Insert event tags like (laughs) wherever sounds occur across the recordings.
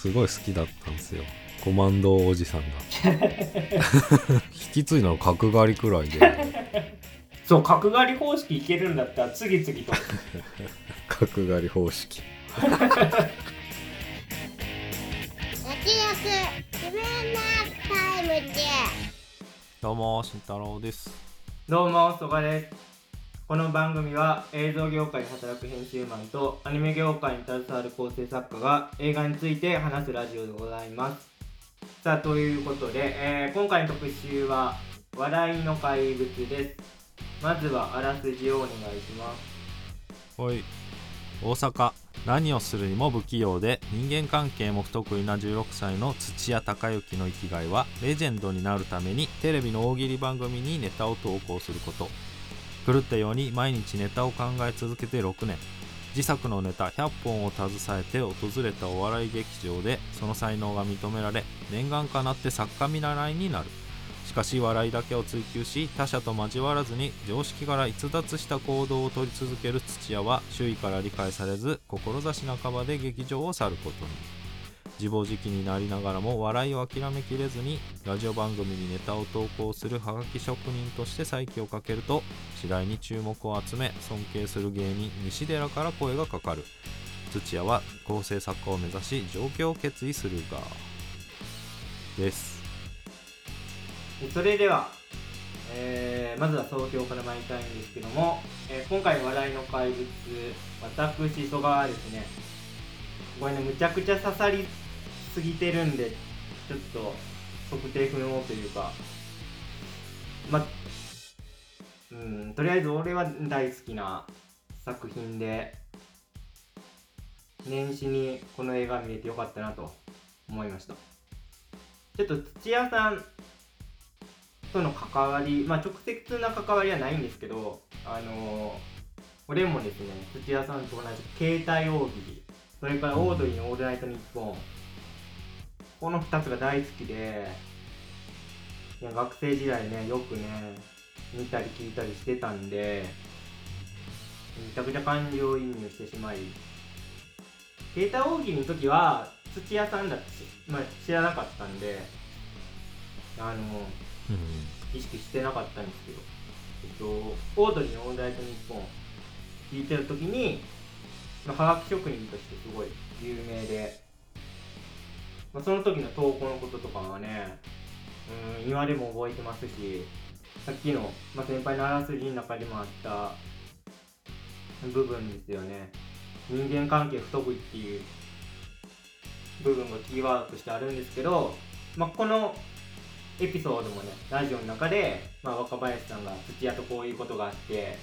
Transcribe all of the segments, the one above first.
すごい好きだったんですよ。コマンドおじさんが。(laughs) 引き継いだの角刈りくらいで。そう角刈り方式いけるんだったら次々と。(laughs) 角刈り方式。焼き肉自分のタイムで。どうも慎太郎です。どうも、そがです。この番組は映像業界で働く編集マンとアニメ業界に携わる構成作家が映画について話すラジオでございます。さあ、ということで、えー今回の特集は笑いの怪物です。まずはあらすじをお願いします。はい大阪何をするにも不器用で人間関係も不得意な16歳の土屋隆之の生きがいはレジェンドになるためにテレビの大喜利番組にネタを投稿すること狂ったように毎日ネタを考え続けて6年。自作のネタ100本を携えて訪れたお笑い劇場でその才能が認められ念願かなって作家見習いになる。しかし笑いだけを追求し他者と交わらずに常識から逸脱した行動をとり続ける土屋は周囲から理解されず志半ばで劇場を去ることに。自暴自棄になりながらも笑いを諦めきれずにラジオ番組にネタを投稿するハガキ職人として再起をかけると次第に注目を集め尊敬する芸人西寺から声がかかる。土屋は構成作家を目指し上京を決意するがです。それでは、えーまずは総評から参りたいんですけども、えー今回の笑いの怪物私曽我はですねこれねむちゃくちゃ刺さりすぎてるんでちょっと測定不能というか。まうんとりあえず俺は大好きな作品で年始にこの映画見れてよかったなと思いました。ちょっと土屋さんとの関わり、まあ、直接な関わりはないんですけど、あのー俺もですね、土屋さんと同じ携帯大喜利、それからオードリーのオールナイトニッポン、この2つが大好きで、いや学生時代ね、よくね、見たり聞いたりしてたんで、めちゃくちゃ感情移入してしまい、携帯大喜利の時は土屋さんだって、まあ、知らなかったんで、あのうん。意識してなかったんですけど、えっと、オードリーのオールナイトニッポン聞いてる時に、まあ、はがき職人としてすごい有名で、まあ、その時の投稿のこととかはね、うん、今でも覚えてますし、さっきの、まあ、先輩のあらすじの中でもあった部分ですよね。人間関係不得意っていう部分がキーワードとしてあるんですけど、まあ、このエピソードもね、ラジオの中で、まあ、若林さんが土屋とこういうことがあって、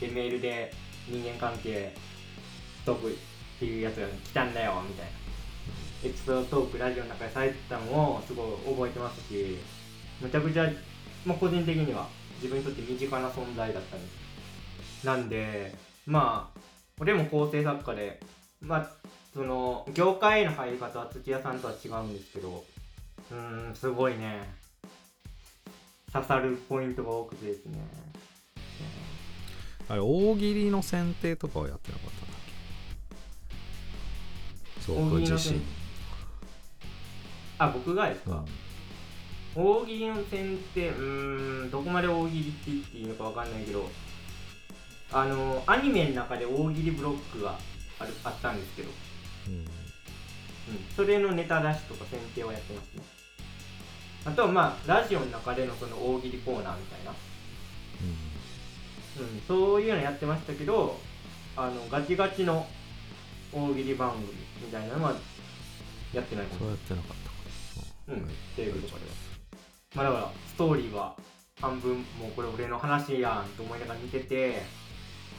で、メールで人間関係不得意っていうやつが来たんだよ、みたいな。エピソードトークラジオの中でされてたのをすごい覚えてますし、むちゃくちゃ、まあ、個人的には自分にとって身近な存在だったんです。なんで、まあ、俺も構成作家で、まあ、その、業界への入り方は土屋さんとは違うんですけど、うーん、すごいね、刺さるポイントが多くてですね。あれ大喜利の選定とかはやってなかったんだっけ？そう僕自身あ、僕がですうん。か、大喜利の点って、うーん、どこまで大喜利って言っていいのかわかんないけど、あの、アニメの中で大喜利ブロックがあるあったんですけど、うん。うん、それのネタ出しとか選定はやってますね。あとはまあ、ラジオの中でのその大喜利コーナーみたいな、うん、そういうのやってましたけど、あの、ガチガチの大喜利番組みたいなのはやってないそうやってなかっうん。はいテレビとかでは。まあだから、ストーリーは半分、もうこれ俺の話やんと思いながら見てて、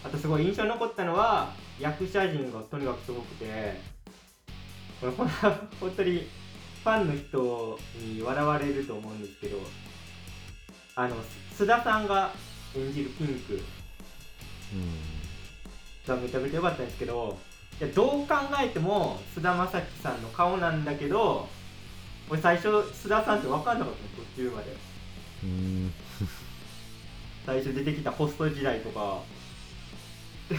あとすごい印象に残ったのは、役者陣がとにかくすごくて、これほん本当にファンの人に笑われると思うんですけど、あの、須田さんが演じるピンク。うん。がめちゃくちゃ良かったんですけど、いやどう考えても菅田将暉さんの顔なんだけど、俺最初須田さんって分かんなかったの途中まで。うん。最初出てきたホスト時代とか。(laughs)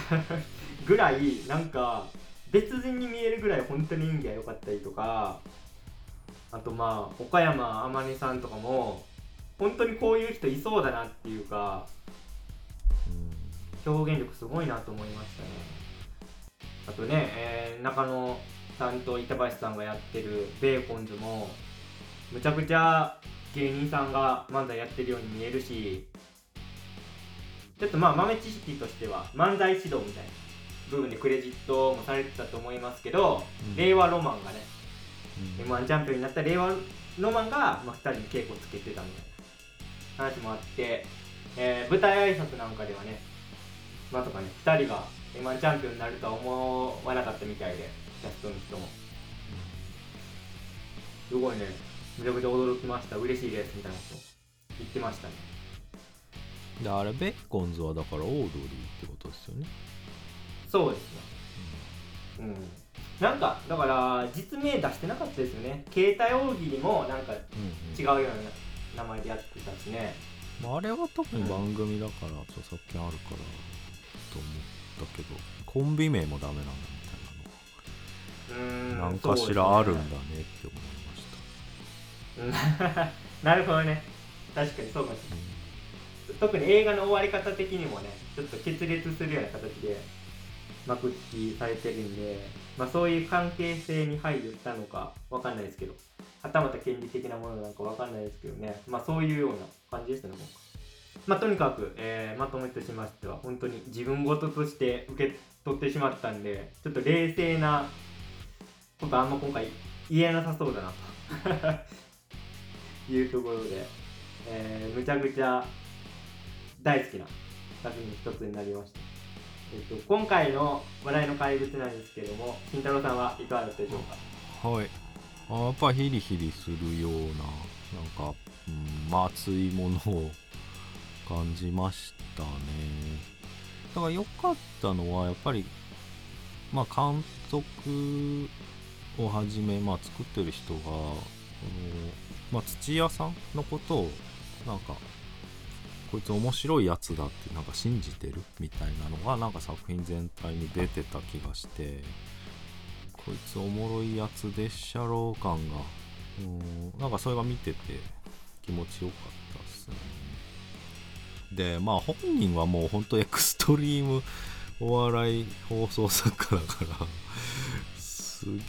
ぐらいなんか別人に見えるぐらい本当に演技が良かったりとか。あとまあ岡山天音さんとかも本当にこういう人いそうだなっていうか表現力すごいなと思いましたね。あとね、えー中野さんと板橋さんがやってるベーコンズもむちゃくちゃ芸人さんが漫才やってるように見えるしちょっとまあ豆知識としては漫才指導みたいな部分でクレジットもされてたと思いますけど、うん。令和ロマンがねうん。m 1チャンピオンになった令和ロマンが、まあ、2人に稽古つけてたみたいな話もあって、えー舞台挨拶なんかではねまさかね2人が m 1チャンピオンになるとは思わなかったみたいでキャストの人も。すごいね。めちゃくちゃ驚きました。嬉しいですみたいなこと言ってましたね。であれベーコンズはだからオードリーってことですよね。そうですねうん。なんかだから実名出してなかったですよね。携帯大喜利もなんかうん違うような名前でやってたしね。まあ、あれは特に番組だから著作権あるからと思ったけどコンビ名もダメなんだみたいなのうーん。なんかしらあるんだねって思いました、(laughs) なるほどね。確かにそうかもしれない。特に映画の終わり方的にもねちょっと決裂するような形で幕引きされてるんで、まあ、そういう関係性に配慮したのかわかんないですけどはたまた権利的なものなのかわかんないですけどね。まあそういうような感じでしたね今回まあとにかく、えーまとめとしましては本当に自分事として受け取ってしまったんでちょっと冷静なことあんま今回言えなさそうだなと。(laughs) いうところで、えーむちゃくちゃ大好きな作品の一つになりました、えっと、今回の話題の怪物なんですけども慎太郎さんはいかがだったでしょうか？はい。あやっぱヒリヒリするようななんか、うん、まあ熱いものを感じましたね。だから良かったのはやっぱりまあ監督をはじめ、まあ、作ってる人がこの、まあ、土屋さんのことをなんかこいつ面白いやつだってなんか信じてるみたいなのがなんか作品全体に出てた気がしてこいつおもろいやつでっしゃろう感がうんなんかそれが見てて気持ちよかったっすね。でまあ本人はもうほんとエクストリームお笑い放送作家だから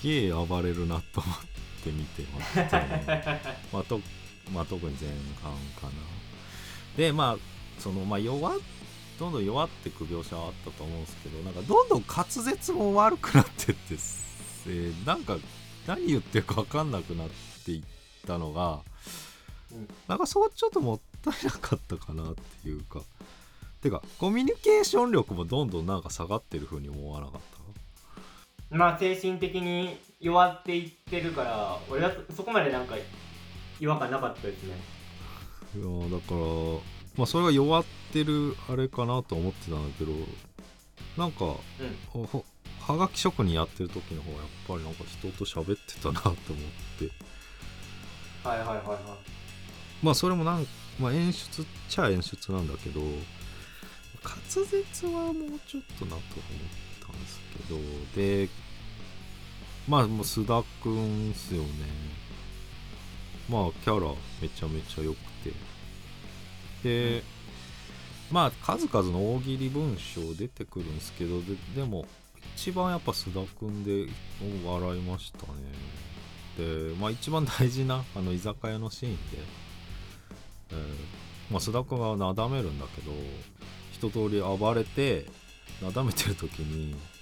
げえ暴れるなと思って見てましたねまあとまあ、特に前半かな。でまあそのまあ弱っどんどん弱ってく描写はあったと思うんですけどなんかどんどん滑舌も悪くなってって、えーなんか何言ってるか分かんなくなっていったのが、うん。なんかそうちょっともったいなかったかなっていうか。てかコミュニケーション力もどんどんなんか下がってる風に思わなかったまあ精神的に弱っていってるから俺はそそこまでなんか違和感なかったですね。いやーだからまあそれが弱ってるあれかなと思ってたんだけどなんかうん。ほはがき職人やってる時の方がやっぱりなんか人と喋ってたなと思って。はいはいはいはい。まあそれもなん、まあ、演出っちゃ演出なんだけど滑舌はもうちょっとなと思ったんですけどでまあもう須田くんっすよね。まあキャラめちゃめちゃ良くて。で、まあ数々の大喜利文章出てくるんですけどででも一番やっぱ須田くんで笑いましたね。でまあ一番大事なあの居酒屋のシーンで、えーまあ、須田くんがなだめるんだけど一通り暴れてなだめてる時に「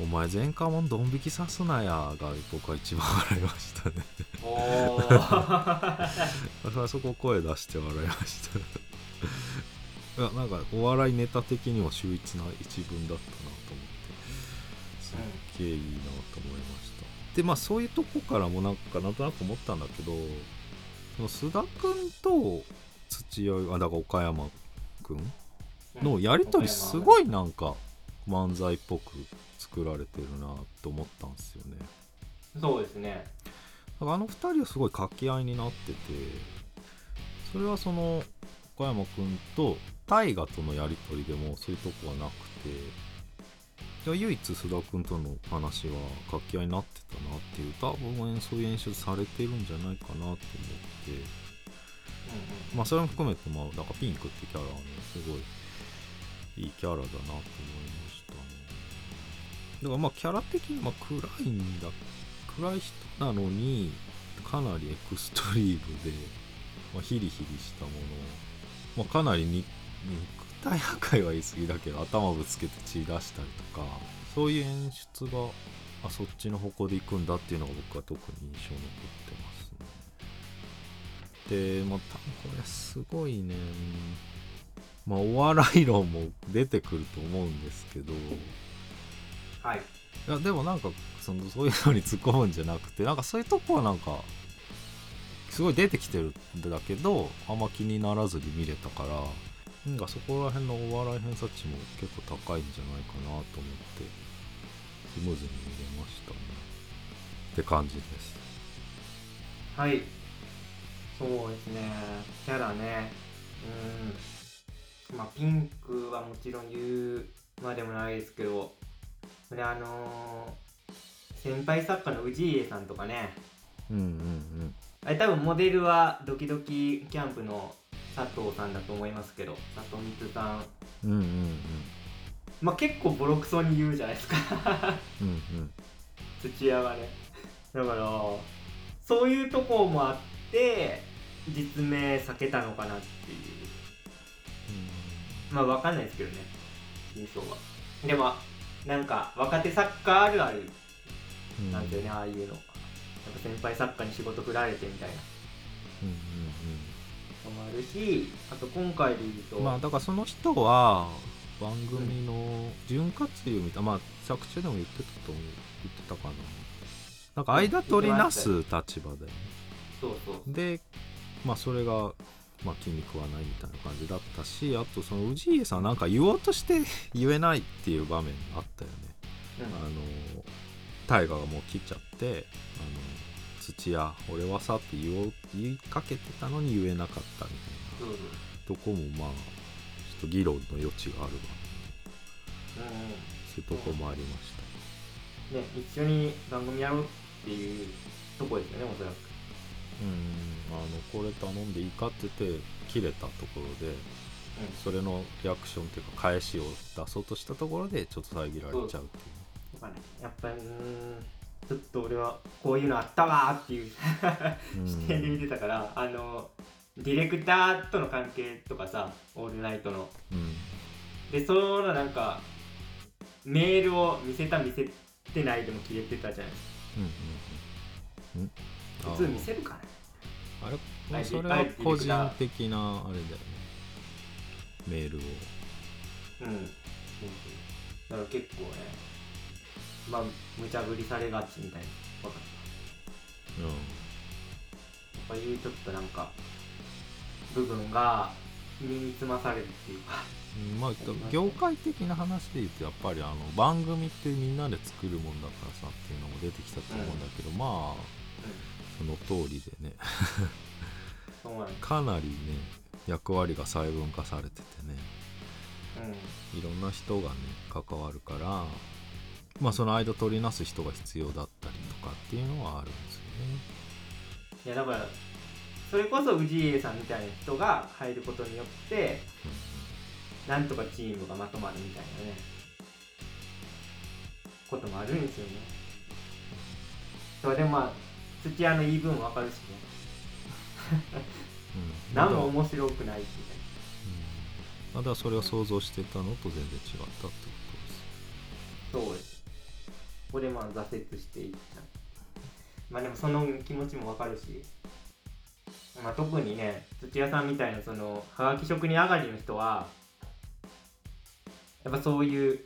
お前前科者ドン引きさすなや」が僕は一番笑いましたね。おおあ (laughs) そこ声出して笑いました。いやなんかお笑いネタ的にも秀逸な一文だったなと思って。すっげえいいなと思いました。でまあそういうとこからもなんかなんとなく思ったんだけど須田君と土屋あだから岡山君のやり取りすごいなんか漫才っぽく作られてるなと思ったんですよね。そうですね。だからあの2人はすごい掛け合いになっててそれはその岡山君と大河とのやり取りでもそういうとこはなくてじゃあ唯一須田君との話は掛け合いになってたなっていう多分そういう演出されてるんじゃないかなと思って。まあそれも含めてまあだからピンクってキャラはねすごいいいキャラだなと思いましたねだからまあキャラ的にまあ暗いんだ暗い人なのにかなりエクストリームで、まあ、ヒリヒリしたものを、まあ、かなりに肉体破壊は言い過ぎだけど頭ぶつけて血出したりとかそういう演出があそっちの方向で行くんだっていうのが僕は特に印象に残ってますね。でまあ多分これすごいね。まあお笑い論も出てくると思うんですけどはい。いやでもなんかそのそういうのに突っ込むんじゃなくてなんかそういうとこはなんかすごい出てきてるんだけどあんま気にならずに見れたからなんかそこら辺のお笑い偏差値も結構高いんじゃないかなと思ってスムーズに見れましたね。って感じです。はい。そうですね。キャラね。うん。まあピンクはもちろん言うまでもないですけどであのー先輩作家の氏家さんとかね。うんうんあれ多分モデルはドキドキキャンプの佐藤さんだと思いますけど佐藤光さん。うんうんうん。まあ結構ボロクソに言うじゃないですか。うんうん。(laughs) 土屋がね。だからそういうとこもあって実名避けたのかなっていう。まあわかんないですけどね真相は。でもなんか若手作家あるあるうん。なんだよね、ああいうの。なんか先輩作家に仕事振られてみたいな。うんうんのもあるしあと今回で言うと、うんまあだからその人は番組の潤滑油みたいなまあ作中でも言ってたと思う。言ってたかな。なんか間取りなす立場だよね。そうそう。でまあそれがまあ気に食わないみたいな感じだったしあとその氏家さんなんか言おうとして (laughs) 言えないっていう場面あったよね。うん。あの大河がもう切っちゃってあの土屋俺はさって言おう言いかけてたのに言えなかったみたいな。そうそうとこもまあちょっと議論の余地があるわ。うんうん。そういうとこもありました。ね一緒に番組やろうっていうとこですよねおそらく。うんあのこれ頼んでいいかって言って切れたところでそれのリアクションっていうか返しを出そうとしたところでちょっと遮られちゃうっていう。とかね。やっぱりうーんちょっと俺はこういうのあったわーっていううん。視点で見てたからあのディレクターとの関係とかさオールナイトの。うん。でそのなんかメールを見せた見せてないでも切れてたじゃないですうんうんうん。か普通見せるかなあれ？それは個人的なあれだよね。メールを。うん。そうそう。だから結構ねまあ無茶ぶりされがちみたいな。わかった。うんやっぱいうちょっとなんか部分が身につまされるっていうか。うん。まあ業界的な話で言うとやっぱりあの番組ってみんなで作るもんだからさっていうのも出てきたと思うんだけど、まあその通りでね。かなりね役割が細分化されててね。うん。いろんな人がね関わるからまあその間取りなす人が必要だったりとかっていうのはあるんですよね。いやだからそれこそ氏家さんみたいな人が入ることによってなんとかチームがまとまるみたいなねこともあるんですよね。それでもまあ土屋の言い分わかるしね。うん。何もまあ面白くないみまあだそれを想像してたのと全然違ったってことです。そうです。ここでまあ挫折していった。まあでもその気持ちもわかるし。まあ特にね土屋さんみたいなそのはがき職人上がりの人はやっぱそういう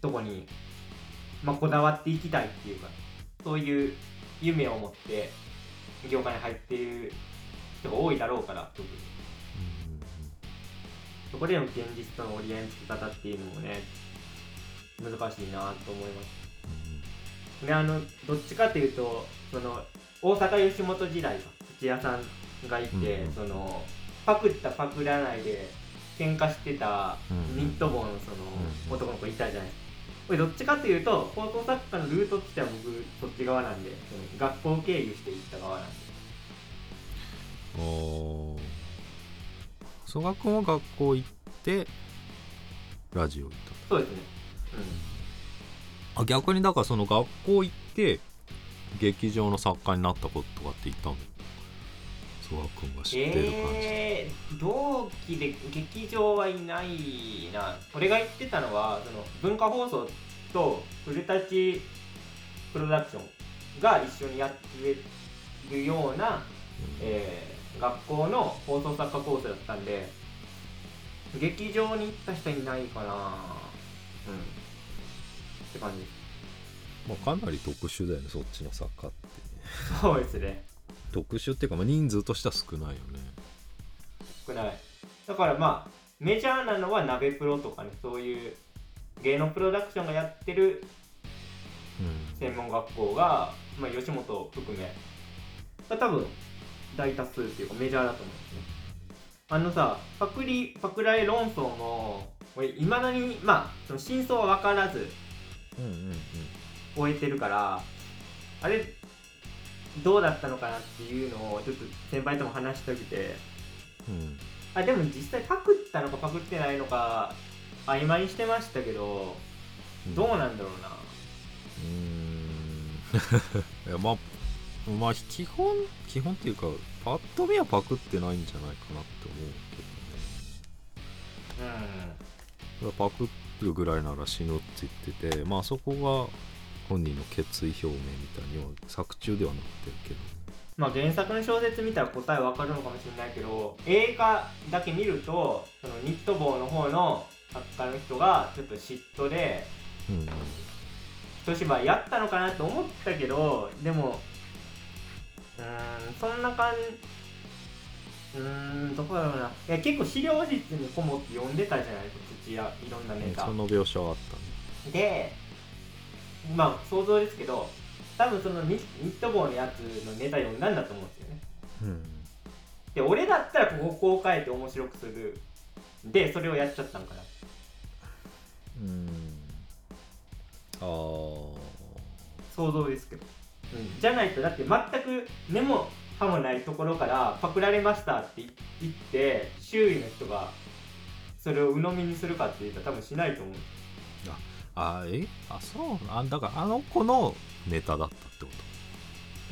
とこに、まあ、こだわっていきたいっていうかそういう夢を持って業界に入っている人が多いだろうから特に。そこでの現実との折り合いのつけ方っていうのもね難しいなと思います。であのどっちかというとその大阪吉本時代か土屋さんがいて、うんそのパクったパクらないで喧嘩してたうんニット帽のそのうん。男の子いたじゃないですかこれどっちかというと高等作家のルートとしては僕そっち側なんで学校経由していった側なんで。おー。曽我君は学校行ってラジオ行った。そうですね。あ逆にだからその学校行って劇場の作家になったこととかって言ったの？曽我君が知ってる感じ、えー、同期で劇場はいないな。俺が言ってたのはその文化放送と古舘プロダクションが一緒にやってるような、えー学校の放送作家コースだったんで劇場に行った人いないかな。うん。って感じ。まあ、かなり特殊だよねそっちの作家って。そうですね特殊っていうか、まあ、人数としては少ないよね。少ない。だからまあメジャーなのは鍋プロとかねそういう芸能プロダクションがやってるうん。専門学校が、まあ、吉本含めが多分大多数っていうかメジャーだと思うんですね。あのさパクリパクライ論争も俺いまだにまあその真相は分からずうんうんうん。終えてるからあれどうだったのかなっていうのをちょっと先輩とも話しておいて。うん。あでも実際パクったのかパクってないのか曖昧にしてましたけどうん。どうなんだろうな。うーん。(laughs) いやまあまあ基本基本っていうかパッと見はパクってないんじゃないかなって思うけどね。うん。パクるぐらいなら死ぬって言っててまあそこが本人の決意表明みたいには作中ではなってるけど。まあ原作の小説見たら答えわかるのかもしれないけど映画だけ見るとそのニット帽の方の作家の人がちょっと嫉妬でうん一芝居やったのかなと思ったけどでもうーんそんな感じうーんどこだろうな。いや結構資料室にこもって読んでたじゃないですか土屋いろんなネタ。その描写はあったねでまあ想像ですけど多分そのニニット帽のやつのネタ読んだんだと思うんですよね。うん。で俺だったらこここう変えて面白くする。でそれをやっちゃったんかな。うん。あー。想像ですけど、うん、じゃないとだって全く根も葉もないところからパクられましたって言って周囲の人がそれを鵜呑みにするかって言ったら多分しないと思う。あえ？あそうあだからあの子のネタだったってこ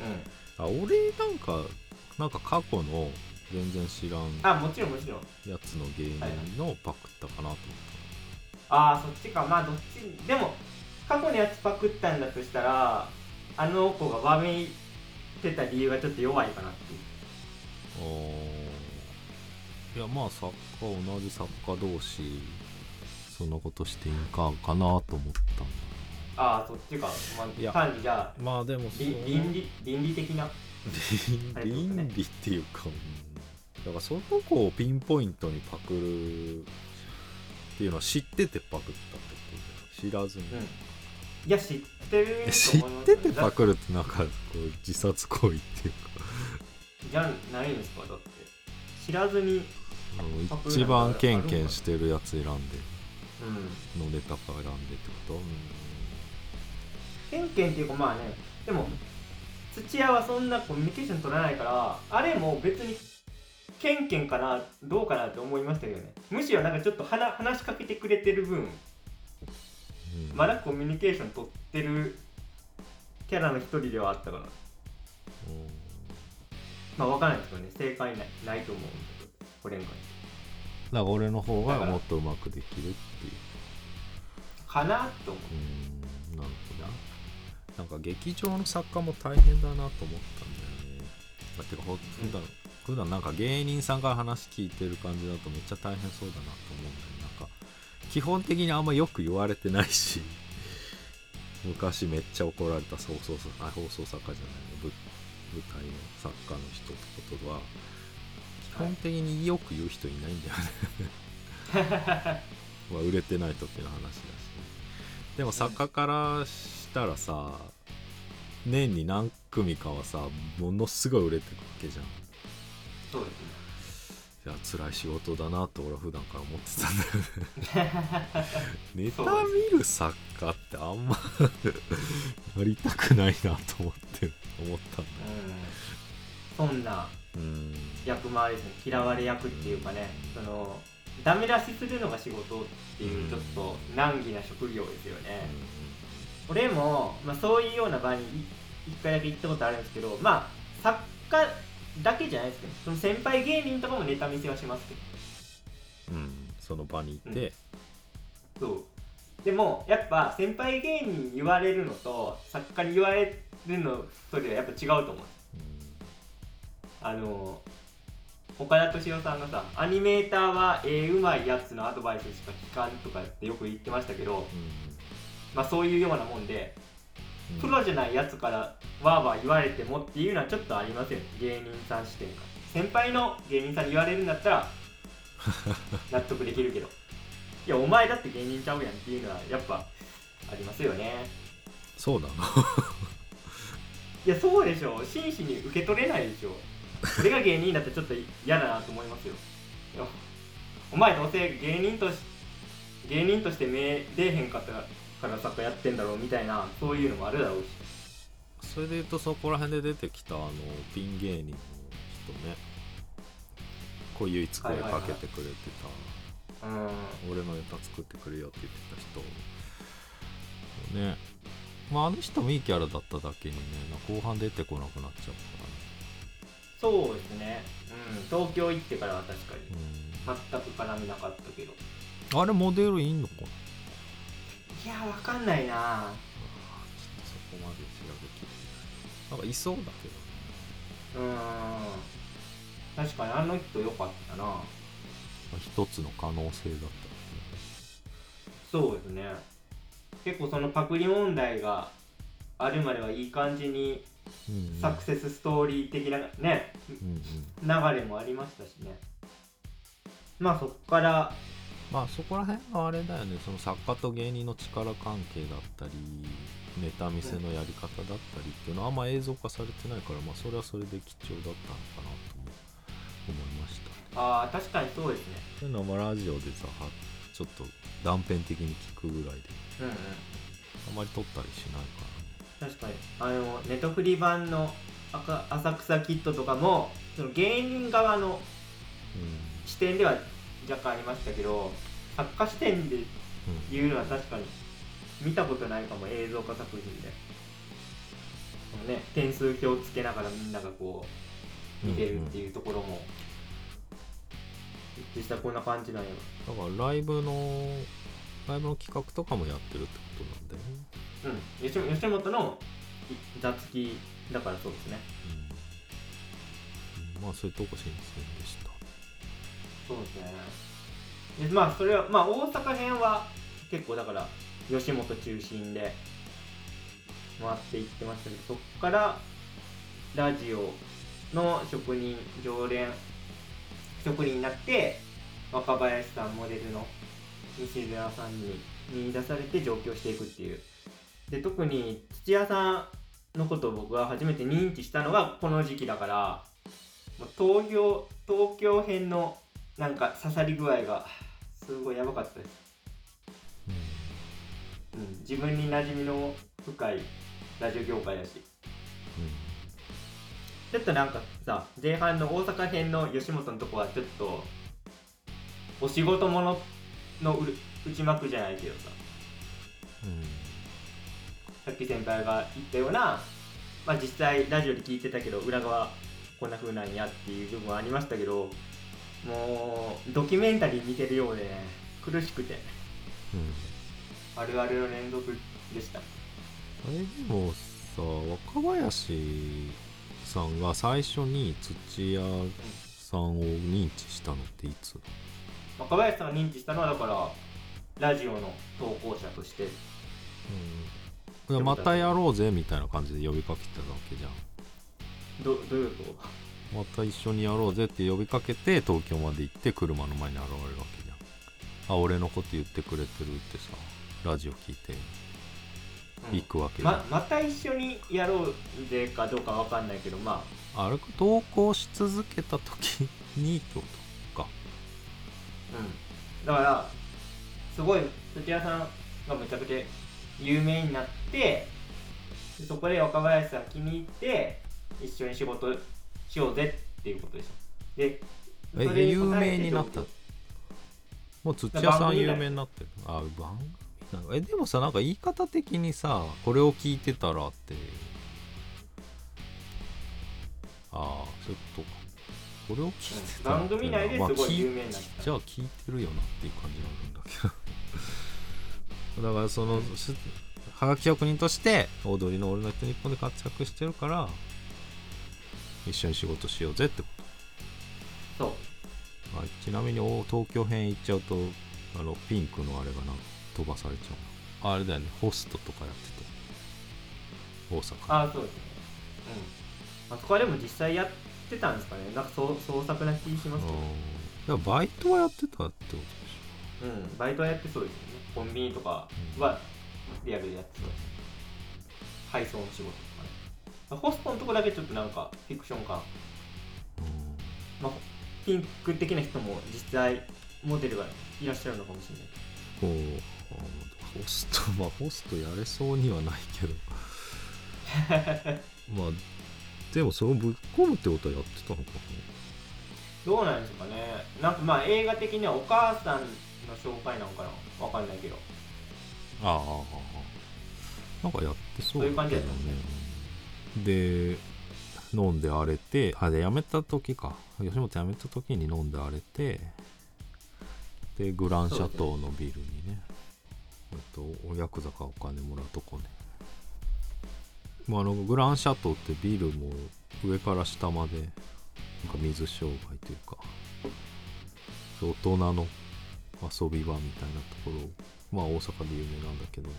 うん。とあ俺なんかなんか過去の全然知らんあもちろんもちろん。やつの芸人のパクったかなと思っああそっちか。まあどっちでも過去のやつパクったんだとしたらあの子がわめいてた理由がちょっと弱いかなっていう。たあー。いやまあ作家同じ作家同士そんなことしていいんかかなと思ったんだ。ああそっちか、まいや。あ、単にじゃあまあでもそりの倫理倫理的な？倫理っていうか、うん。だからその子をピンポイントにパクるっていうのは知っててパクったってことで知らずに、うん。いや知ってるえ知っててパククるってなんかこう自殺行為っていうか。じゃないんですかだって。知らずにあの一番ケンケンしてるやつ選んで。うんのネタから選んでってこと、うん。ケンケンっていうかまあねでも土屋はそんなコミュニケーション取らないからあれも別にケンケンかなどうかなって思いましたけどね。むしろなんかちょっと話話しかけてくれてる分うん。まだコミュニケーション取ってるキャラの一人ではあったから。まあ分からないですけどね。正解ないないと思うんだけどこれに関して。だから俺の方がもっとうまくできるかなと思ううんなるほどな。なんか劇場の作家も大変だなと思ったんだよね。だってかほ普段、普段なんか芸人さんから話聞いてる感じだとめっちゃ大変そうだなと思うんだよね。なんか基本的にあんまよく言われてないし。(laughs) 昔めっちゃ怒られた放送作あ放送作家じゃない。舞舞台の作家の人ってことは基本的によく言う人いないんだよね。(laughs) まあ売れてない時の話だしでも作家からしたらさ年に何組かはさものすごい売れてるわけじゃん。そうですね。いや辛い仕事だなと俺は普段から思ってたんだよね。(laughs) ネタ見る作家ってあんま (laughs) なりたくないなと思って思ったんだうん。そんなうん。役回りですね嫌われ役っていうかねそのダメ出しするのが仕事っていうちょっと難儀な職業ですよね、俺も、まあ、そういうような場にい一回だけ行ったことあるんですけどまあ作家だけじゃないですけどその先輩芸人とかもネタ見せはしますけど。うん、うんその場にいて、そう。でもやっぱ先輩芸人に言われるのと作家に言われるのとではやっぱ違うと思う。あの岡田敏夫さんがさアニメーターは絵うまいやつのアドバイスしか聞かんとかってよく言ってましたけど、まあ、そういうようなもんでうん。プロじゃないやつからわーわー言われてもっていうのはちょっとありますよね芸人さん視点から。先輩の芸人さんに言われるんだったら (laughs) 納得できるけど。いやお前だって芸人ちゃうやんっていうのはやっぱありますよね。そうだな (laughs) いやそうでしょ。真摯に受け取れないでしょ (laughs) 俺が芸人だってちょっと嫌だなと思いますよ。お前どうせ芸人とし芸人として目出えへんかったから作家やってんだろうみたいなそういうのもあるだろうし。それで言うとそこら辺で出てきたあのピン芸人の人ね。こう唯一声かけてくれてた、うん俺のネタ作ってくれよって言ってた人。ね。まああの人もいいキャラだっただけにね後半出てこなくなっちゃうそうですね、うん、東京行ってからは確かに。全く絡みなかったけど。うんあれモデルいんのかな？いやわかんないな。ちょっとそこまで調べきれない。なんかいそうだけど。ねうん。確かにあの人良かったな。まあ一つの可能性だったそうですね。結構そのパクリ問題があるまではいい感じにサクセスストーリー的なね流れもありましたしね。まあそっからまあそこら辺があれだよね。その作家と芸人の力関係だったりネタ見せのやり方だったりっていうのはあんま映像化されてないからまあそれはそれで貴重だったのかなとも思いました。ああ確かにそうですね。そういうのはまあラジオでさはちょっと断片的に聞くぐらいで。うんうん。あまり撮ったりしないから。ね確かに。あのネトフリ版の浅草キッドとかもその芸人側の視点では若干ありましたけど作家視点で言うのは確かに見たことないかも映像化作品で。このね点数表つけながらみんながこう見てるっていうところも、実際こんな感じなんやだからライブのライブの企画とかもやってるってことなんだよね。うん。吉吉本のい座付きだからそうですね。うん。まあそういうとこ新鮮でした。そうですね。でまあそれはまあ大阪編は結構だから吉本中心で回っていってましたけどそっからラジオの職人常連職人になって若林さんモデルの西村さんに見出されて上京していくっていうで特に土屋さんのことを僕は初めて認知したのがこの時期だから東京東京編のなんか刺さり具合がすごいやばかったです、うん、自分に馴染みの深いラジオ業界だし。ちょっとなんかさ前半の大阪編の吉本のとこはちょっとお仕事もののうる内幕じゃないけどさ。うんうんさっき先輩が言ったような、まあ、実際ラジオで聞いてたけど裏側こんな風なんやっていう部分はありましたけどもうドキュメンタリー見てるようでね苦しくて。うん。あるあるの連続でした。あれでもさ若林さんが最初に土屋さんを認知したのっていつ？若林さんが認知したのはだからラジオの投稿者として。うん、いやまたやろうぜみたいな感じで呼びかけてたわけじゃん。どどういうこまた一緒にやろうぜって呼びかけて東京まで行って車の前に現れるわけじゃん。あ俺のこと言ってくれてるってさラジオ聞いて。と、行くわけじゃん、ままた一緒にやろうぜかどうかわかんないけどまあ。れ投稿し続けた時にってことか。うん。だからすごい土屋さんがめちゃくちゃ有名になってでそこで若林さん気に入って一緒に仕事しようぜっていうことでしょでえそれに有名になった？もう土屋さん有名になってる。あ番組えでもさなんか言い方的にさこれを聞いてたらって。ああそういうことか。これを聞いてたらって番組内ですごい聞有名になった。じゃあ聞いてるよなっていう感じなんだけど。(laughs) だからそのしはがき職人としてオードリーの「オールナイトニッポン」で活躍してるから一緒に仕事しようぜってこそう。とあちなみにお東京編行っちゃうとあのピンクのあれがな飛ばされちゃうなああれだよねホストとかやってて。大阪。ああそうですね。うん。あそこはでも実際やってたんですかね。なんかそう創作な気しますけど。バイトはやってたってことでしうん。バイトはやってそうですよね。コンビニとかはリアやってそうです配送の仕事とかね。ホストのとこだけちょっとなんかフィクション感。まあピンク的な人も実際モデルがいらっしゃるのかもしれない。けどこうあホスト (laughs) まあホストやれそうにはないけど。(laughs) まあでもそれをぶっ込むってことはやってたのかどうなんですかね。なんかまあ映画的にはお母さんの紹介なのかな。わかんないけど。なあああああなんかやってそうそういう感じやったね。で飲んで荒れてあで辞めた時か。吉本辞めた時に飲んで荒れてでグランシャトーのビルにね。えっとおヤクザからお金もらうとこね。まああのグランシャトーってビルも上から下までなんか水商売というか大人の遊び場みたいなところまあ大阪で有名なんだけど、ま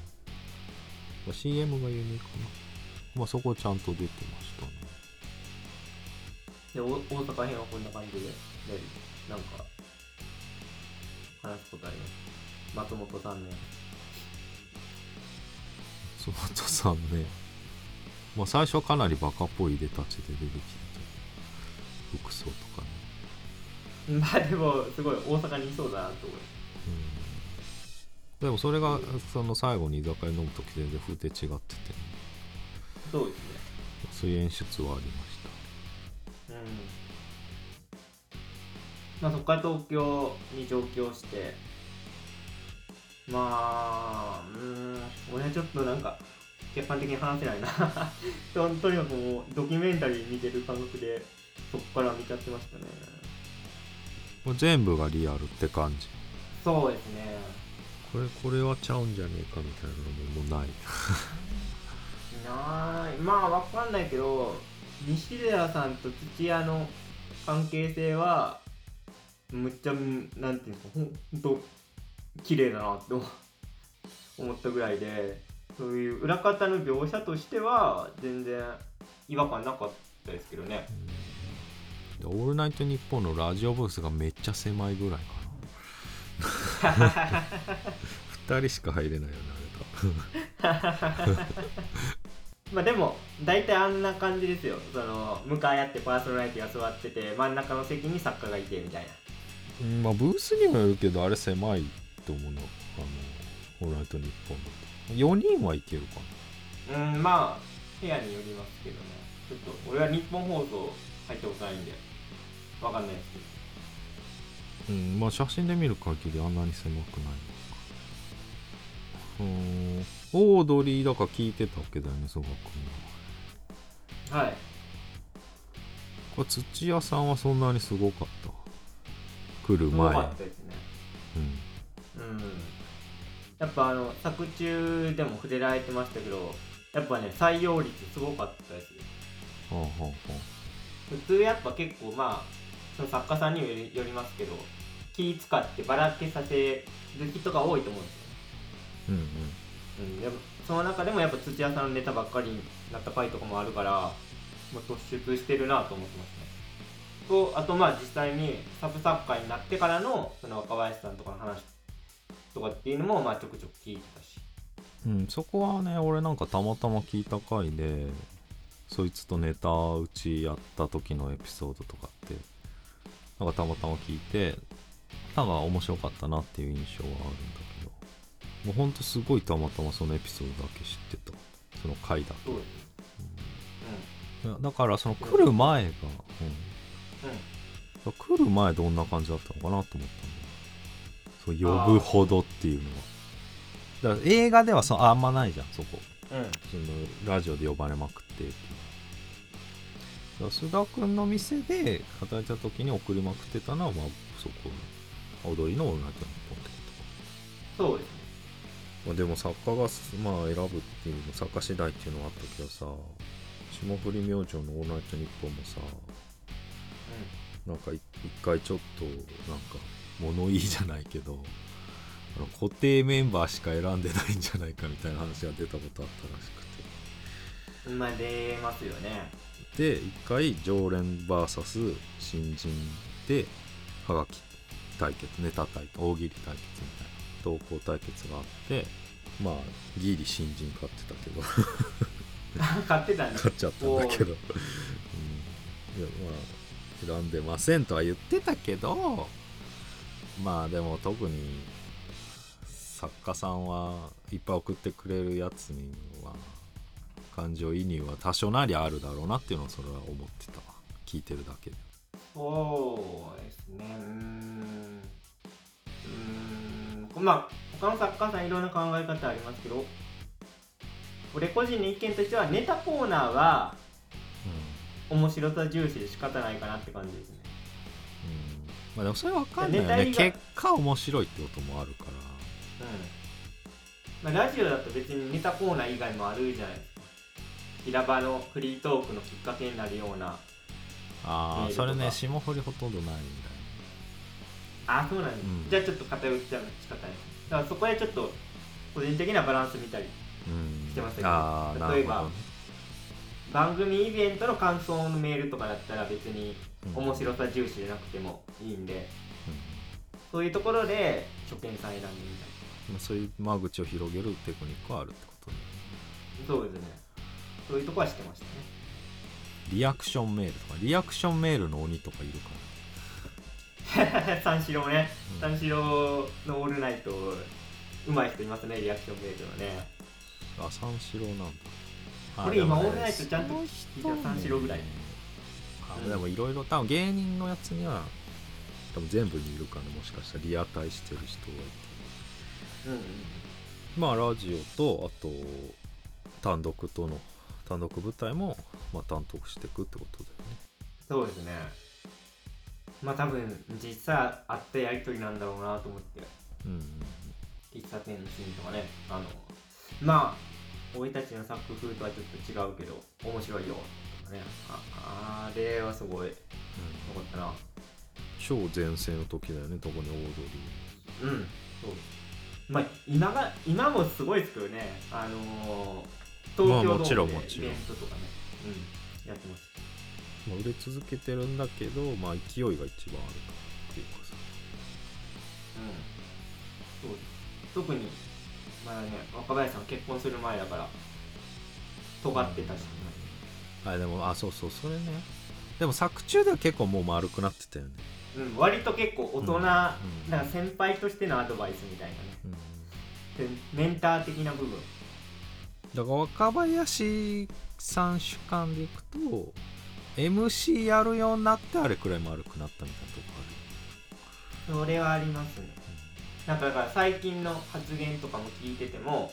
あ、CM が有名かな。まあそこちゃんと出てましたね。でお大阪編はこんな感じでやるなんか話すことあります。松本さんね松本さんねまあ最初はかなりバカっぽいいでたちで出てきてて服装とかね。(laughs) まあでもすごい大阪にいそうだなと思いう。んでもそれがその最後に居酒屋飲む時全然風景違ってて、ね、そうですね。そういう演出はありました。うん。まあそこから東京に上京して。まあうーん俺はちょっとなんか客観的に話せないな。(laughs) ととにかくもうドキュメンタリー見てる感覚でそこから見ちゃってましたね。もう全部がリアルって感じ。そうですねこれこれはちゃうんじゃねえかみたいなのももうない。ないまあわかんないけど西寺さんと土屋の関係性はむっちゃなんていうかほんと綺麗だなって思思ったぐらいでそういう裏方の描写としては全然違和感なかったですけどね。でオールナイトニッポンのラジオブースがめっちゃ狭いぐらいかな (laughs) 2人しか入れないよねあれ (laughs) まあでも大体あんな感じですよ。その向かい合ってパーソナリティが座ってて真ん中の席に作家がいてみたいな。うんまあブースにもよるけどあれ狭いと思うのあのオールナイトニッポンだと。4人はいけるかな。うんまあ部屋によりますけどね。ちょっと俺は日本放送入ったことないんでわかんないですけど。うんまあ写真で見る限りあんなに狭くないうーん。オードリーだから聞いてたわけだよね曽我君がはい。これ土屋さんはそんなにすごかった。来るすご前かったですね。うん。うん。やっぱあの作中でも触れられてましたけどやっぱね採用率すごかったですよ。はあはあは普通やっぱ結構まあその作家さんにもよりますけど気使ってばらけさせる人が多いと思うんですうんうん。うん、でもその中でもやっぱ土屋さんのネタばっかりになった回とかもあるからもう突出してるなと思ってますね。とあとまあ実際にサブ作家になってからのその若林さんとかの話とかっていうのもまあちょくちょく聞いてたし。うん、そこはね俺なんかたまたま聞いた回でそいつとネタ打ちやった時のエピソードとかってなんかたまたま聞いて方が面白かったなっていう印象はあるんだもうほんとすごいたまたまそのエピソードだけ知ってた。その回だそうですといやだからその来る前が、うん。うん。うん、来る前どんな感じだったのかなと思ったんだよ。そう呼ぶほどっていうのは。だから映画ではそあんまないじゃんそこ。うん。そのラジオで呼ばれまくってって須田君の店で働いた時に送りまくってたのはまあそこ踊りのオールナイトニッポンってことか。そうですねまあ、でも作家がすまあ選ぶっていうの作家次第っていうのはあったけどさ霜降り明星の「オールナイトニッポン」もさなんかい一回ちょっとなんか物言いじゃないけどあの固定メンバーしか選んでないんじゃないかみたいな話が出たことあったらしくうんまあ出ますよね。てで一回常連 VS 新人ではがき対決ネタ対決大喜利対決み投稿対決があってまあギリ新人勝ってたけど。(laughs) 買ってたんで勝っちゃったんだけど、うん、いやまあ選んでませんとは言ってたけどまあでも特に作家さんはいっぱい送ってくれるやつには感情移入は多少なりあるだろうなっていうのをそれは思ってた。わ聞いてるだけで。そうですね。うんまあ他の作家さんいろんな考え方ありますけど俺個人の意見としてはネタコーナーは面白さ重視で仕方ないかなって感じですね。うん。まあでもそれわかんないよね。結果面白いってこともあるから。うん。まあ、ラジオだと別にネタコーナー以外もあるじゃないですか。平場のフリートークのきっかけになるようなああそれね霜降りほとんどないんだ。よあそうなんです、うん。じゃあちょっと偏っちゃう仕方ないだからそこでちょっと個人的なバランス見たりうんしてましたけど。ああなる例えばね。番組イベントの感想のメールとかだったら別にうん。面白さ重視じゃなくてもいいんで。うん。そういうところで初見さん選んでみまあ、そういう間口を広げるテクニックはあるってことね。たりそうですね。そういうとこはしてましたね。リアクションメールとか。リアクションメールの鬼とかいるか (laughs) 三四郎ね。ら、うん。三四郎のオールナイトうまい人いますねリアクションメールのね。あ三四郎なんだ。あこれ今オールナイトちゃんと聞いたら三四郎ぐらい。あでもいろいろ多分芸人のやつには多分全部にいるからねもしかしたら。リアタイしてる人がいて。うんうんまあラジオとあと単独との単独舞台も、まあ、担当していくってことだよね。そうですねまあ多分実際あったやりとりなんだろうなと思って。うんうん喫茶店のシーンとかね。あのまあ俺たちの作風とはちょっと違うけど面白いよとかね。ああれはすごい。よかったな。超前世の時だよね特にオードリうんそう。まあ今が今もすごいですけどね。あのー東京まあもちろんドームでもちろん。イベントとかね。うんやってます。ー、まあ、売れ続けてるんだけどまあ勢いが一番あるっていうかさ。うん。そう。特にまだね若林さん結婚する前だから尖ってたし、あでもあそうそうそれね。でも作中では結構もう丸くなってたよね。うん、割と結構大人、うん。なんか先輩としてのアドバイスみたいなね。うん。でメンター的な部分。だから若林さん主観でいくと MC やるようになってあれくらい丸くなったみたいなとこある。それはあります。ねなんかだから最近の発言とかも聞いてても、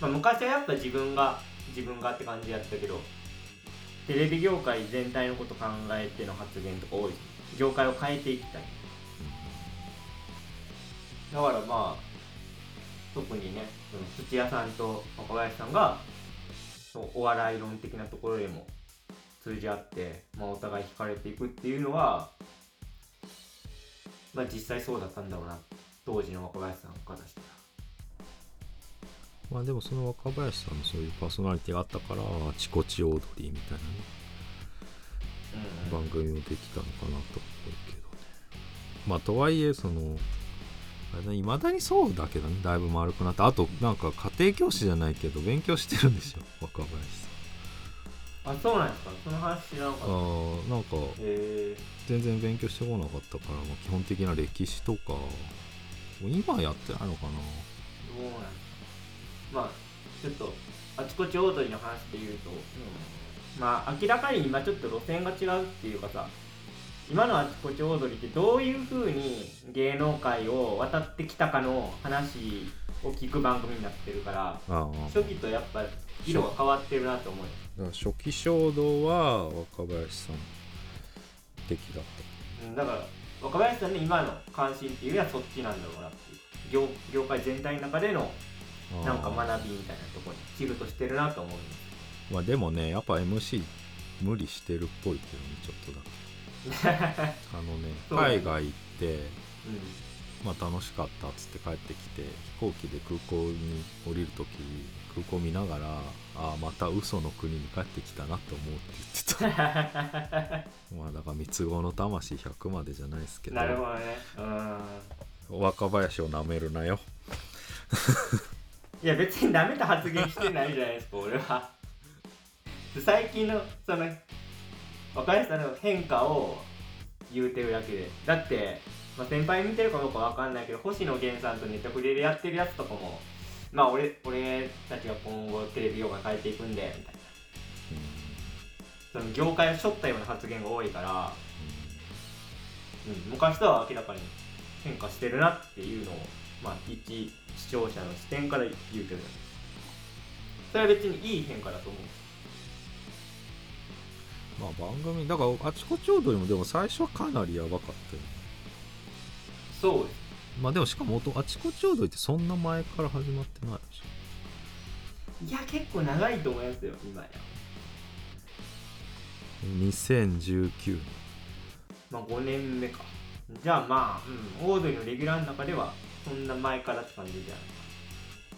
まあ、昔はやっぱ自分が自分がって感じやったけどテレビ業界全体のこと考えての発言とか多い。業界を変えていきたい。だからまあ特にね土屋さんと若林さんがお笑い論的なところでも通じ合って、まあ、お互い惹かれていくっていうのはまあ実際そうだったんだろうな。当時の若林さんからしたらまあでもその若林さんのそういうパーソナリティがあったからあちこちオードリーみたいなね。番組もできたのかなと思うけどね。まあとはいえそのいまだにそうだけどねだいぶ丸くなって。あとなんか家庭教師じゃないけど勉強してるんですよ若林さあそうなんですか。その話知らなかあった。ーなんかへえ全然勉強してこなかったから、まあ、基本的な歴史とか今やってないのかな。どうなんですか。まあちょっとあちこちオードリーの話で言うと、まあ明らかに今ちょっと路線が違うっていうかさ今のあちこちオードリーってどういう風に芸能界を渡ってきたかの話を聞く番組になってるからああ初期とやっぱ色が変わってるなと思う。よだから初期衝動は若林さん的だっうんだから若林さんの今の関心っていうのはそっちなんだろうなっていう。業業界全体の中でのたなんか学びみたいなところにシフトしてるなと思うんです。まあでもねやっぱ MC 無理してるっぽいけどねちょっとだけ。(laughs) あのね。海外行ってうん。まあ楽しかったっつって帰ってきて飛行機で空港に降りる時空港見ながらああまた嘘の国に帰ってきたなって思うって言ってた。(laughs) まあだから三つ子の魂100までじゃないですけど。なるほどね。うん。若林をなめるなよ。いや別にダメと発言してないじゃないですか俺は。最近のその若林さんの変化を言うてるだけで。だって、まあ、先輩見てるかどうかわかんないけど星野源さんとネタフレでやってるやつとかもまあ俺俺たちが今後テレビ業界変えていくんでみたいな。その業界を背負ったような発言が多いから、うん、昔とは明らかに変化してるなっていうのを、まあ、一視聴者の視点から言うけど。それは別にいい変化だと思う。まあ番組だからあちこちオードリーもでも最初はかなりやばかったよね。そうですまあでもしかも音あちこちオードリーってそんな前から始まってないでしいや結構長いと思いますよ今や。ょ2019年。まあ5年目か。じゃあまあ、うん、オードリーのレギュラーの中ではそんな前からって感じじゃない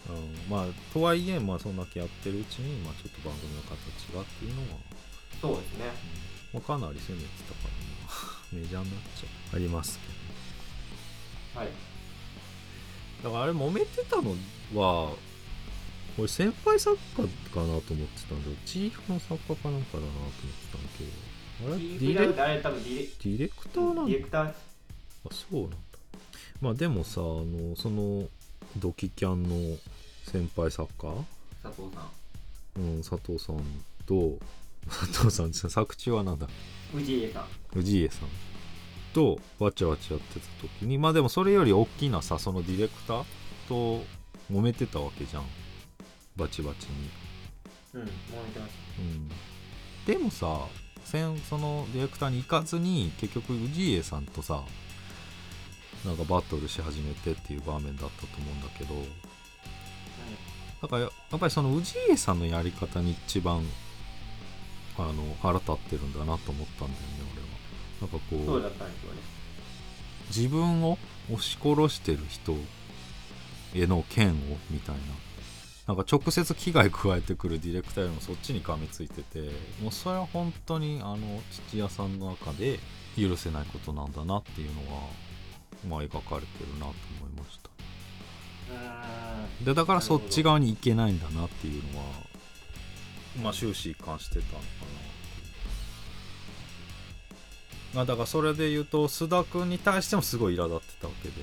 うん、まあとはいえまあそんだけやってるうちにまあちょっと番組の形がっていうのは、そうですね。まあ、かなり攻めてたからまあ (laughs) メジャーになっちゃう。ありますけはい。どだからあれ揉めてたのは俺先輩作家かなと思ってたんだけどチーフの作家かなんかだなと思ってたんだけど。あれディレディレクターなんだ。ディレクター。あそうなんだ。まあでもさあのそのドキキャンの先輩作家。佐藤さん。うん佐藤さんと (laughs) 佐藤さん作中はなんだ。氏家さん。氏家さんとわちゃわちゃやってた時にまあでもそれより大きなさそのディレクターと揉めてたわけじゃん。バチバチに。うん揉めてましうん。でもさせんそのディレクターに行かずに結局氏家さんとさなんかバトルし始めてっていう場面だったと思うんだけど。だからやっぱりその氏家さんのやり方に一番あの腹立ってるんだなと思ったんだよね俺。はなんかこたそうだったんですよね。自分を押し殺してる人への剣をみたいな。なんか直接危害加えてくるディレクターよりもそっちに噛みついててもうそれは本当にあの土屋さんの中で許せないことなんだなっていうのがまあ描かれてるなと思いました。でだからそっち側に行けないんだなっていうのはまあ終始一貫してたのかな。まあだからそれで言うと須田君に対してもすごい苛立ってたわけで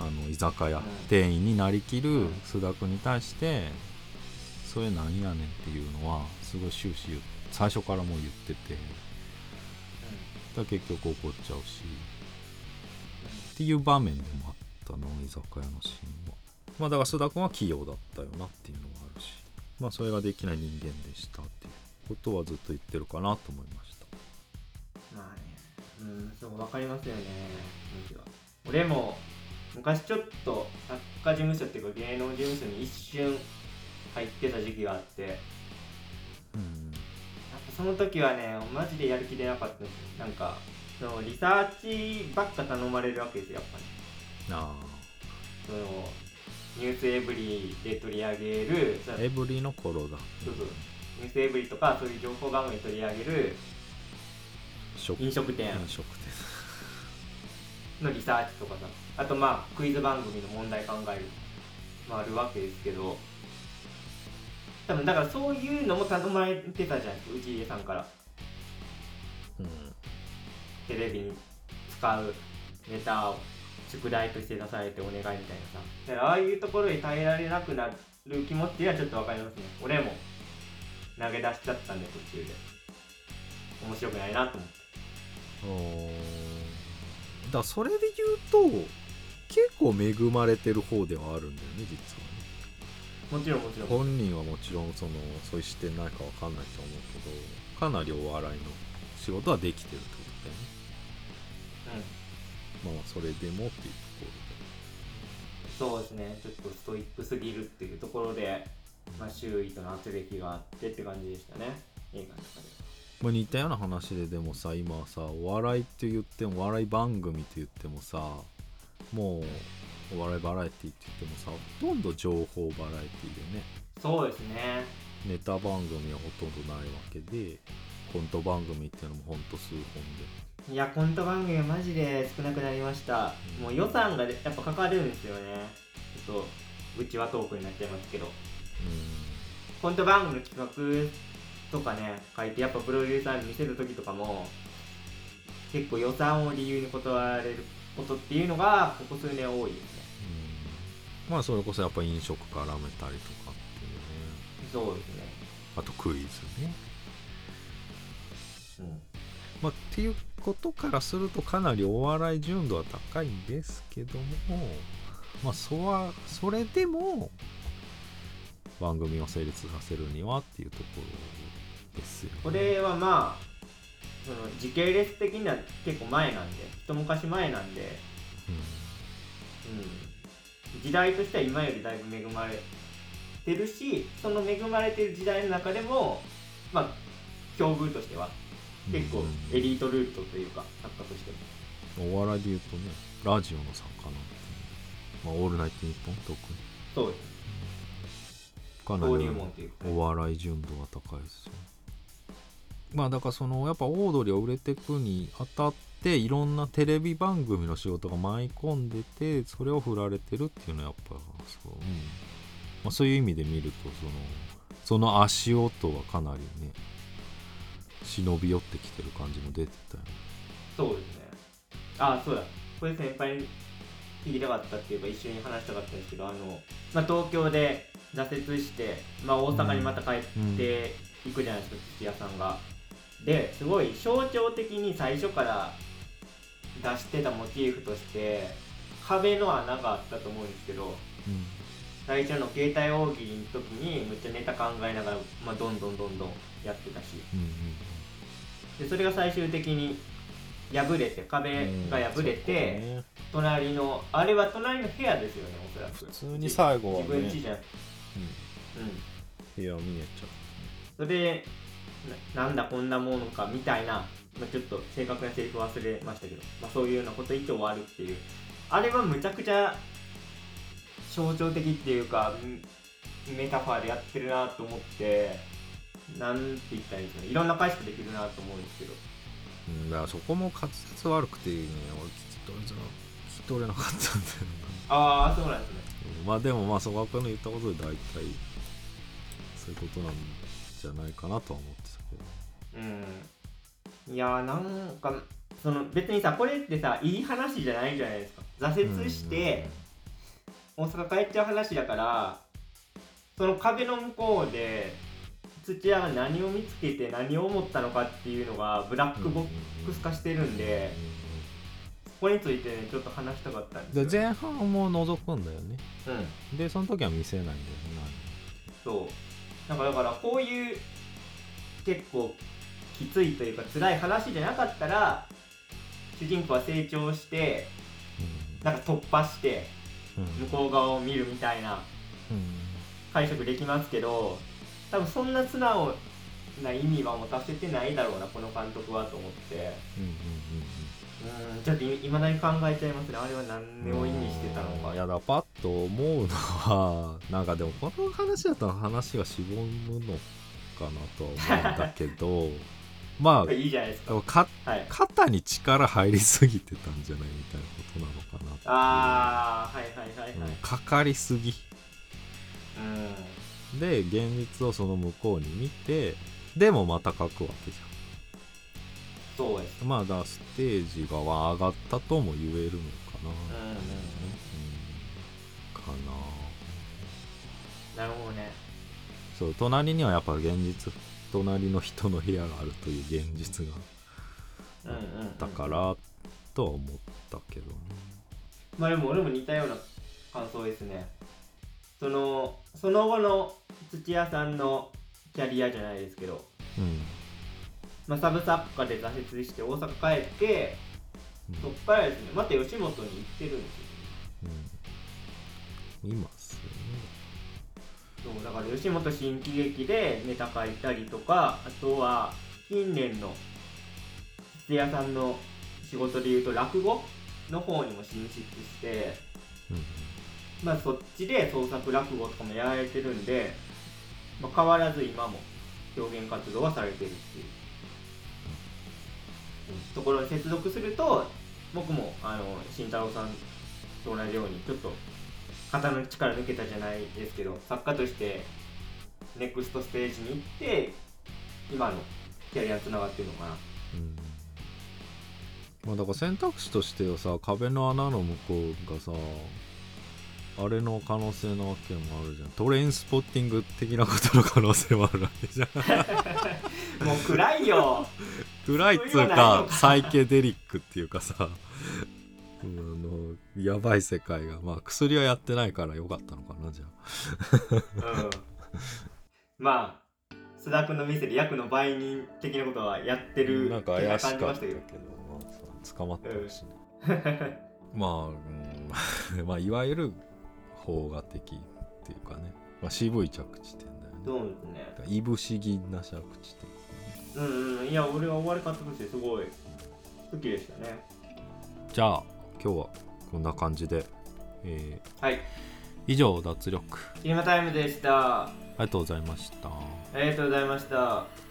あの居酒屋、うん。店員になりきるうん。須田君に対してそれなんやねんっていうのはすごい終始最初からもう言ってて。だ結局怒っちゃうし。っていう場面でもあったの居酒屋のシーンは。まあだから須田君は器用だったよなっていうのがあるし。まあそれができない人間でしたっていうことはずっと言ってるかなと思いましたうんそう分かりますよね。俺も昔ちょっと作家事務所っていうか芸能事務所に一瞬入ってた時期があってやっうんぱその時はねマジでやる気出なかったんですよ。なんかそのリサーチばっか頼まれるわけですよやっぱりあそのニュースエブリーで取り上げるエブリの頃だ。そうそう。ニュースエブリーとかそういう情報番組取り上げる食飲食店。飲食店。のリサーチとかさ。あとまあクイズ番組の問題考えるもあるわけですけど。多分だからそういうのも頼まれてたじゃないですか。内家さんから。うん。テレビに使うネタを宿題として出されてお願いみたいなさ。だからああいうところで耐えられなくなる気持ちはちょっとわかりますね。俺も投げ出しちゃったんで途中で。面白くないなと思ってだからそれで言うと結構恵まれてる方ではあるんだよね実はね。もちろんもちろん。本人はもちろんそのそういう視点ないかわかんないと思うけどかなりお笑いの仕事はできてるってことだよね。うん。まあそれでもっていうとこそうですね。ちょっとストイックすぎるっていうところで、まあ、周囲との圧力があってって感じでしたね。映画の中でろで、まあ、似たような話ででもさ今さお笑いって言ってもお笑い番組って言ってもさもうお笑いバラエティって言ってもさほとんど情報バラエティでね。そうですね。ネタ番組はほとんどないわけでコント番組っていうのもほんと数本で。いやコント番組はマジで少なくなりました。もう予算がやっぱかかるんですよね。ちょっとうちはトークになっちゃいますけど。うコント番組の企画とかね書いてやっぱプロデューサーに見せる時とかも結構予算を理由に断られることっていうのがここ数年多いですね。ん。まあそれこそやっぱ飲食絡めたりとかっていうね。そうですね。あとクイズね。うん。まあっていうことからするとかなりお笑い純度は高いんですけどもまあそはそれでも番組を成立させるにはっていうところですこれはまあその時系列的には結構前なんで一昔前なんで、うん、時代としては今よりだいぶ恵まれてるしその恵まれてる時代の中でもまあ境遇としてはうん結構うん。エリートルートというか作家としてもお笑いで言うとねラジオの作家なんて、まあ、オールナイトニッポン特に。そうです。かなりお笑い純度は高いですよまあだからそのやっぱオードリーを売れていくにあたっていろんなテレビ番組の仕事が舞い込んでてそれを振られてるっていうのはやっぱそう,、うん。まあ、そういう意味で見るとそのその足音はかなりね忍び寄ってきてる感じも出てたよね。そうですね。あそうだ。これ先輩に聞きたかったっていうか一緒に話したかったんですけどあの、まあ、東京で挫折して、まあ、大阪にまた帰っていくじゃないですか、土屋さんがですごい象徴的に最初から出してたモチーフとして壁の穴があったと思うんですけど最初の携帯大喜利の時にむっちゃネタ考えながら、まあ、どんどんどんどんやってたし。うんうんでそれが最終的に破れて壁が破れて、うん隣のあれは隣の部屋ですよねおそらく。普通に最後はね。自分家じゃん。うん。部屋見えちゃそれでななんだこんなものかみたいな、まあ、ちょっと正確なセリフ忘れましたけど、まあ、そういうようなこと言って終わるっていう。あれはむちゃくちゃ象徴的っていうかんメタファーでやってるなと思ってなんて言ったらいいですかね。いろんな解釈できるなと思うんですけど。う、うん、だからそこも滑舌悪くてね俺聞き取れづら聞き取れなかったんだよああそうなんですね。なまあでもまあ曽我君の言ったことで大体そういうことなんじゃないかなとは思ってうん。いやーなんかその別にさこれってさいい話じゃないじゃないですか。挫折して大阪帰っちゃう話だからその壁の向こうで土屋が何を見つけて何を思ったのかっていうのがブラックボックス化してるんでそこについてねちょっと話したかったんですよ。で前半も覗くんだよね。うん。でその時は見せないんだよね。そう。なんかだからこういう結構きついというか辛い話じゃなかったら主人公は成長してなんか突破して向こう側を見るみたいなうん。解釈できますけど多分そんな素直な意味は持たせてないだろうなこの監督はと思って。うんちょっといいまだに考えちゃいますね。あれは何を意味してたのか。いやだパッと思うのはなんかでもこの話だと話が絞むのかなとは思うんだけど (laughs) まあいいじゃないですか。かはい。肩に力入りすぎてたんじゃないみたいなことなのかなああはいはいはいはい。うんかかりすぎ。うん。で現実をその向こうに見てでもまた書くわけじそうです。ゃんまあだステージが上がったとも言えるのかな、うんうんうん。うん。かな。なるほどね。そう隣にはやっぱ現実隣の人の部屋があるという現実がうんうん、うん、だからとは思ったけどね。まあでも俺も似たような感想ですね。そのその後の土屋さんのキャリアじゃないですけど、うん。まあ、サブ作家で挫折して大阪帰ってうん。そっからですね。また吉本に行ってるんですようん。いますよねそうだから吉本新喜劇でネタ書いたりとかあとは近年の土屋さんの仕事でいうと落語の方にも進出してうん。まあそっちで創作落語とかもやられてるんで、まあ、変わらず今も表現活動はされてるっていう、うん。ところに接続すると僕もあの慎太郎さんと同じようにちょっと肩の力抜けたじゃないですけど作家としてネクストステージに行って今のキャリアつながってるのかな。うん。まあだから選択肢としてはさ壁の穴の向こうがさあれの可能性なわけもあるじゃん。トレインスポッティング的なことの可能性もあるわけじゃん。(laughs) もう暗いよ。(laughs) 暗いっつうか。サイケデリックっていうかさあのやばい世界がまあ薬はやってないからよかったのかなじゃあ。うん。まあ須田君の店で役の売人的なことはやってるなんか怪しかったけどまあさ捕まってほしいな、まあ、うん、まあ (laughs) いわゆる邦画的っていうかね、まあ、渋い着地点だよね。そうですね。いぶし銀な着地点。うんうん。いや俺は終わり方としてすごい。好きでしたね。じゃあ今日はこんな感じで、えはい。ー以上脱力。シネマタイムでした。あありがとうございました。りがとうございました